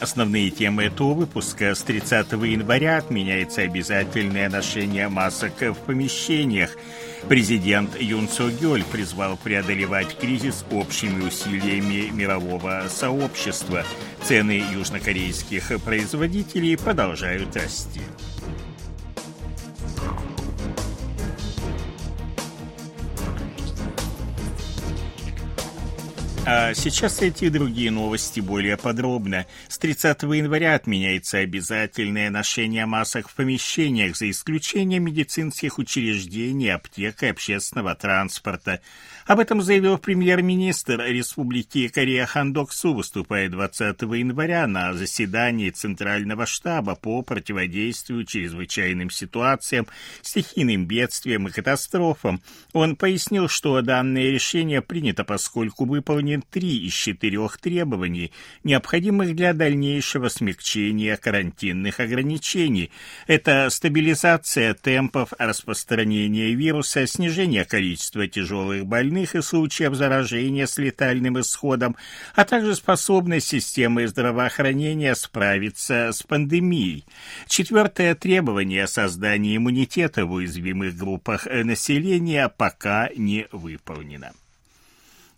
Основные темы этого выпуска. С 30 января отменяется обязательное ношение масок в помещениях. Президент Юн Со Гёль призвал преодолевать кризис общими усилиями мирового сообщества. Цены южнокорейских производителей продолжают расти. А сейчас эти и другие новости более подробно. С 30 января отменяется обязательное ношение масок в помещениях, за исключением медицинских учреждений, аптек и общественного транспорта. Об этом заявил премьер-министр Республики Корея Хандоксу, выступая 20 января на заседании Центрального штаба по противодействию чрезвычайным ситуациям, стихийным бедствиям и катастрофам. Он пояснил, что данное решение принято, поскольку выполнен три из четырех требований, необходимых для дальнейшего смягчения карантинных ограничений. Это стабилизация темпов распространения вируса, снижение количества тяжелых больных, и случаев заражения с летальным исходом, а также способность системы здравоохранения справиться с пандемией. Четвертое требование создания иммунитета в уязвимых группах населения пока не выполнено.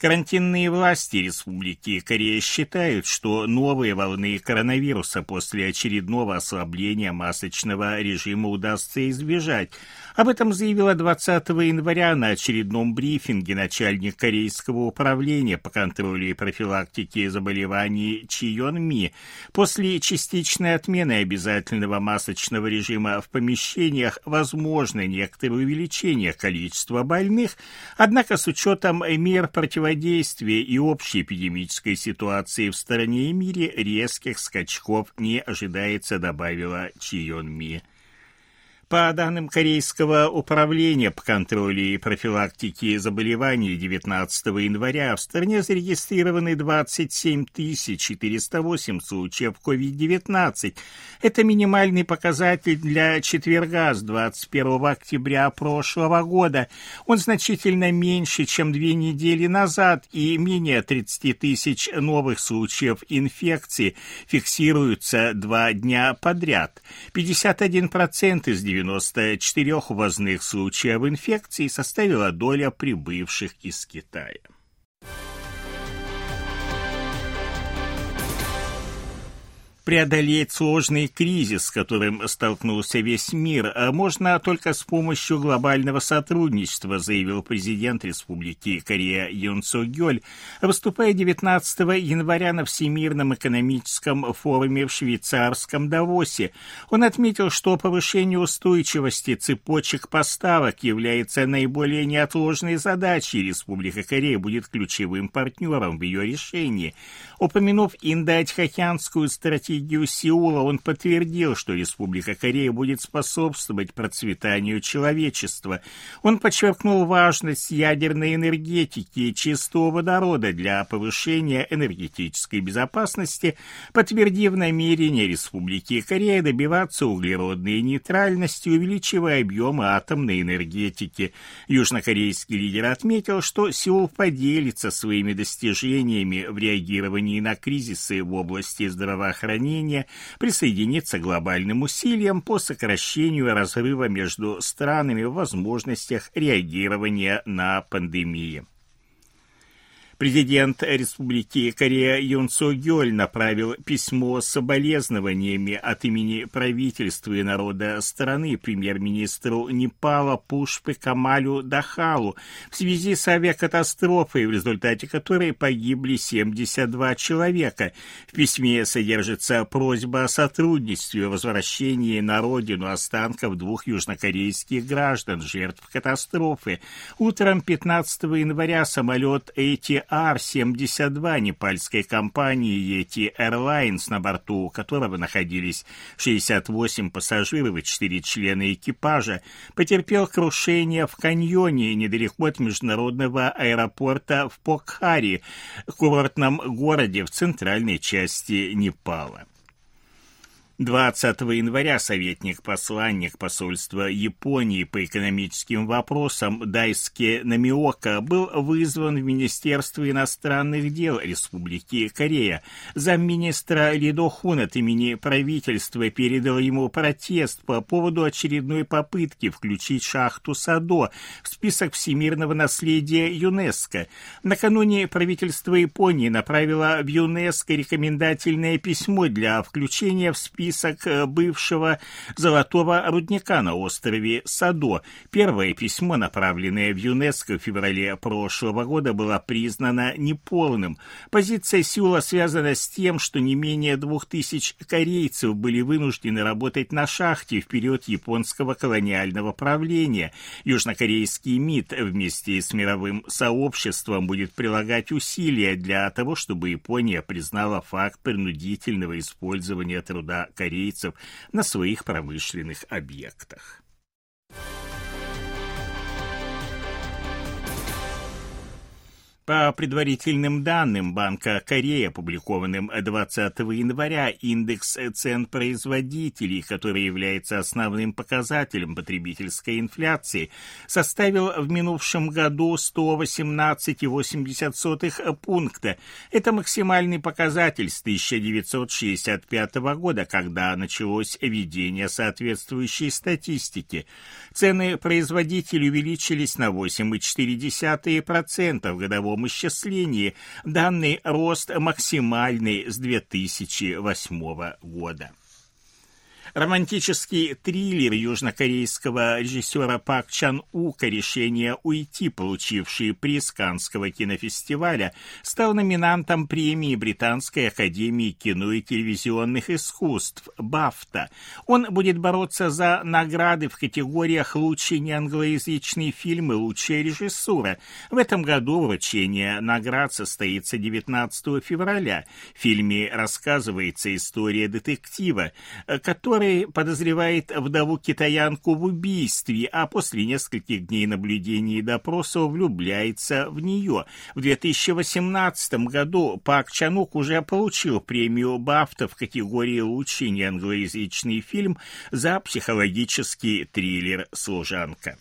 Карантинные власти Республики Корея считают, что новые волны коронавируса после очередного ослабления масочного режима удастся избежать. Об этом заявила 20 января на очередном брифинге начальник Корейского управления по контролю и профилактике заболеваний Чион Ми. После частичной отмены обязательного масочного режима в помещениях возможно некоторое увеличение количества больных, однако с учетом мер противодействия противодействия и общей эпидемической ситуации в стране и мире резких скачков не ожидается, добавила Чион Ми. По данным Корейского управления по контролю и профилактике заболеваний 19 января в стране зарегистрированы 27 408 случаев COVID-19. Это минимальный показатель для четверга с 21 октября прошлого года. Он значительно меньше, чем две недели назад, и менее 30 тысяч новых случаев инфекции фиксируются два дня подряд. 51% из 90 94 ввозных случаев инфекции составила доля прибывших из Китая. Преодолеть сложный кризис, с которым столкнулся весь мир, а можно только с помощью глобального сотрудничества, заявил президент Республики Корея Юн Со Гёль, выступая 19 января на Всемирном экономическом форуме в швейцарском Давосе. Он отметил, что повышение устойчивости цепочек поставок является наиболее неотложной задачей. Республика Корея будет ключевым партнером в ее решении. Упомянув индо-тихоокеанскую стратегию стратегию Сеула он подтвердил, что Республика Корея будет способствовать процветанию человечества. Он подчеркнул важность ядерной энергетики и чистого водорода для повышения энергетической безопасности, подтвердив намерение Республики Корея добиваться углеродной нейтральности, увеличивая объемы атомной энергетики. Южнокорейский лидер отметил, что Сеул поделится своими достижениями в реагировании на кризисы в области здравоохранения здравоохранения присоединиться к глобальным усилиям по сокращению разрыва между странами в возможностях реагирования на пандемии. Президент Республики Корея Юн Со Гёль направил письмо с соболезнованиями от имени правительства и народа страны премьер-министру Непала Пушпы Камалю Дахалу в связи с авиакатастрофой, в результате которой погибли 72 человека. В письме содержится просьба о сотрудничестве в возвращении на родину останков двух южнокорейских граждан, жертв катастрофы. Утром 15 января самолет ATR AR-72 непальской компании Yeti Airlines, на борту которого находились 68 пассажиров и 4 члена экипажа, потерпел крушение в каньоне недалеко от международного аэропорта в Покхари, курортном городе в центральной части Непала. 20 января советник-посланник посольства Японии по экономическим вопросам Дайске Намиока был вызван в Министерство иностранных дел Республики Корея. Замминистра Лидо Хун от имени правительства передал ему протест по поводу очередной попытки включить шахту Садо в список всемирного наследия ЮНЕСКО. Накануне правительство Японии направило в ЮНЕСКО рекомендательное письмо для включения в список список э, бывшего золотого рудника на острове Садо. Первое письмо, направленное в ЮНЕСКО в феврале прошлого года, было признано неполным. Позиция Сеула связана с тем, что не менее двух тысяч корейцев были вынуждены работать на шахте в период японского колониального правления. Южнокорейский МИД вместе с мировым сообществом будет прилагать усилия для того, чтобы Япония признала факт принудительного использования труда корейцев на своих промышленных объектах. По предварительным данным Банка Кореи, опубликованным 20 января, индекс цен производителей, который является основным показателем потребительской инфляции, составил в минувшем году 118,80 пункта. Это максимальный показатель с 1965 года, когда началось ведение соответствующей статистики. Цены производителей увеличились на 8,4% в годовом годовом исчислении. Данный рост максимальный с 2008 года. Романтический триллер южнокорейского режиссера Пак Чан Ука «Решение уйти», получивший приз Канского кинофестиваля, стал номинантом премии Британской академии кино и телевизионных искусств «Бафта». Он будет бороться за награды в категориях «Лучший неанглоязычный фильм» и «Лучшая режиссура». В этом году вручение наград состоится 19 февраля. В фильме рассказывается история детектива, который который подозревает вдову-китаянку в убийстве, а после нескольких дней наблюдений и допросов влюбляется в нее. В 2018 году Пак Чанук уже получил премию Бафта в категории «Лучший неанглоязычный фильм» за психологический триллер «Служанка»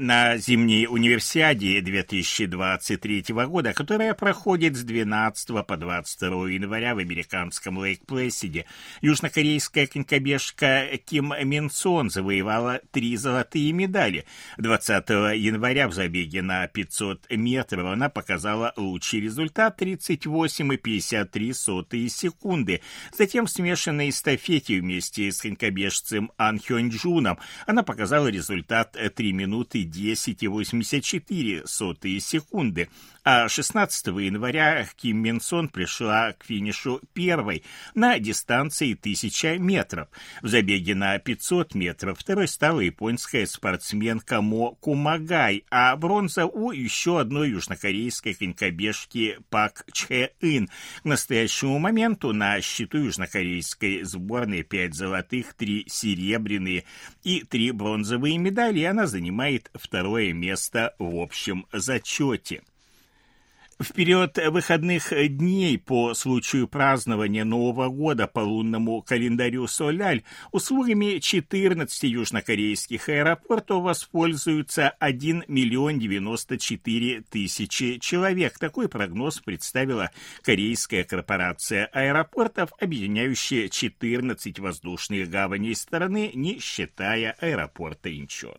на зимней универсиаде 2023 года, которая проходит с 12 по 22 января в американском Лейк-Плэсиде. Южнокорейская конькобежка Ким Минсон завоевала три золотые медали. 20 января в забеге на 500 метров она показала лучший результат 38,53 секунды. Затем в смешанной эстафете вместе с конькобежцем Ан Хёнь Джуном она показала результат 3 минуты 10,84 секунды, а 16 января Ким Мин Сон пришла к финишу первой на дистанции 1000 метров. В забеге на 500 метров второй стала японская спортсменка Мо Кумагай, а бронза у еще одной южнокорейской конькобежки Пак Чхэ Ин. К настоящему моменту на счету южнокорейской сборной 5 золотых, 3 серебряные и 3 бронзовые медали, она занимает второе место в общем зачете. В период выходных дней по случаю празднования Нового года по лунному календарю Соляль услугами 14 южнокорейских аэропортов воспользуются 1 миллион 94 тысячи человек. Такой прогноз представила Корейская корпорация аэропортов, объединяющая 14 воздушных гаваней страны, не считая аэропорта Инчон.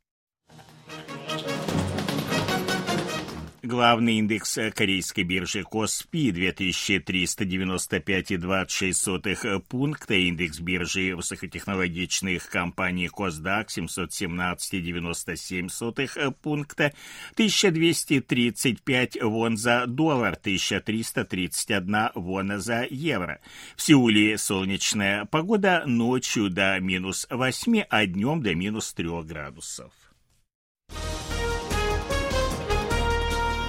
Главный индекс корейской биржи Коспи 2395,26 пункта, индекс биржи высокотехнологичных компаний Косдак 717,97 пункта, 1235 вон за доллар, 1331 вона за евро. В Сеуле солнечная погода ночью до минус 8, а днем до минус 3 градусов.